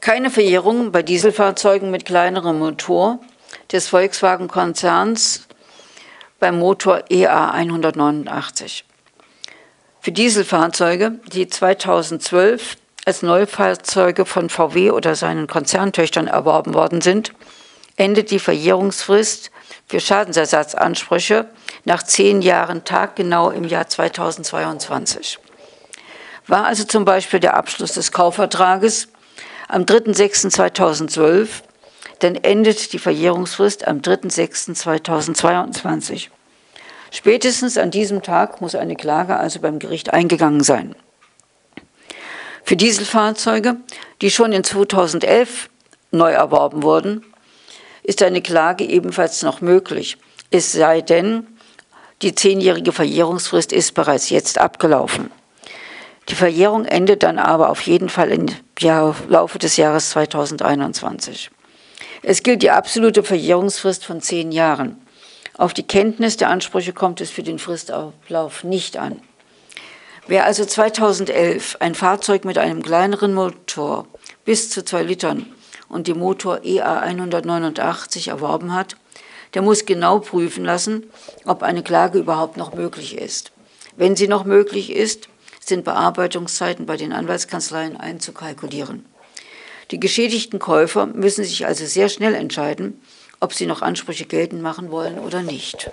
Keine Verjährung bei Dieselfahrzeugen mit kleinerem Motor des Volkswagen-Konzerns beim Motor EA 189. Für Dieselfahrzeuge, die 2012 als Neufahrzeuge von VW oder seinen Konzerntöchtern erworben worden sind, endet die Verjährungsfrist für Schadensersatzansprüche nach zehn Jahren taggenau im Jahr 2022. War also zum Beispiel der Abschluss des Kaufvertrages am 3.6.2012, dann endet die Verjährungsfrist am 3.6.2022. Spätestens an diesem Tag muss eine Klage also beim Gericht eingegangen sein. Für Dieselfahrzeuge, die schon in 2011 neu erworben wurden, ist eine Klage ebenfalls noch möglich, es sei denn, die zehnjährige Verjährungsfrist ist bereits jetzt abgelaufen. Die Verjährung endet dann aber auf jeden Fall Laufe des Jahres 2021. Es gilt die absolute Verjährungsfrist von zehn Jahren. Auf die Kenntnis der Ansprüche kommt es für den Fristablauf nicht an. Wer also 2011 ein Fahrzeug mit einem kleineren Motor bis zu zwei Litern und dem Motor EA 189 erworben hat, der muss genau prüfen lassen, ob eine Klage überhaupt noch möglich ist. Wenn sie noch möglich ist, sind Bearbeitungszeiten bei den Anwaltskanzleien einzukalkulieren. Die geschädigten Käufer müssen sich also sehr schnell entscheiden, ob sie noch Ansprüche geltend machen wollen oder nicht.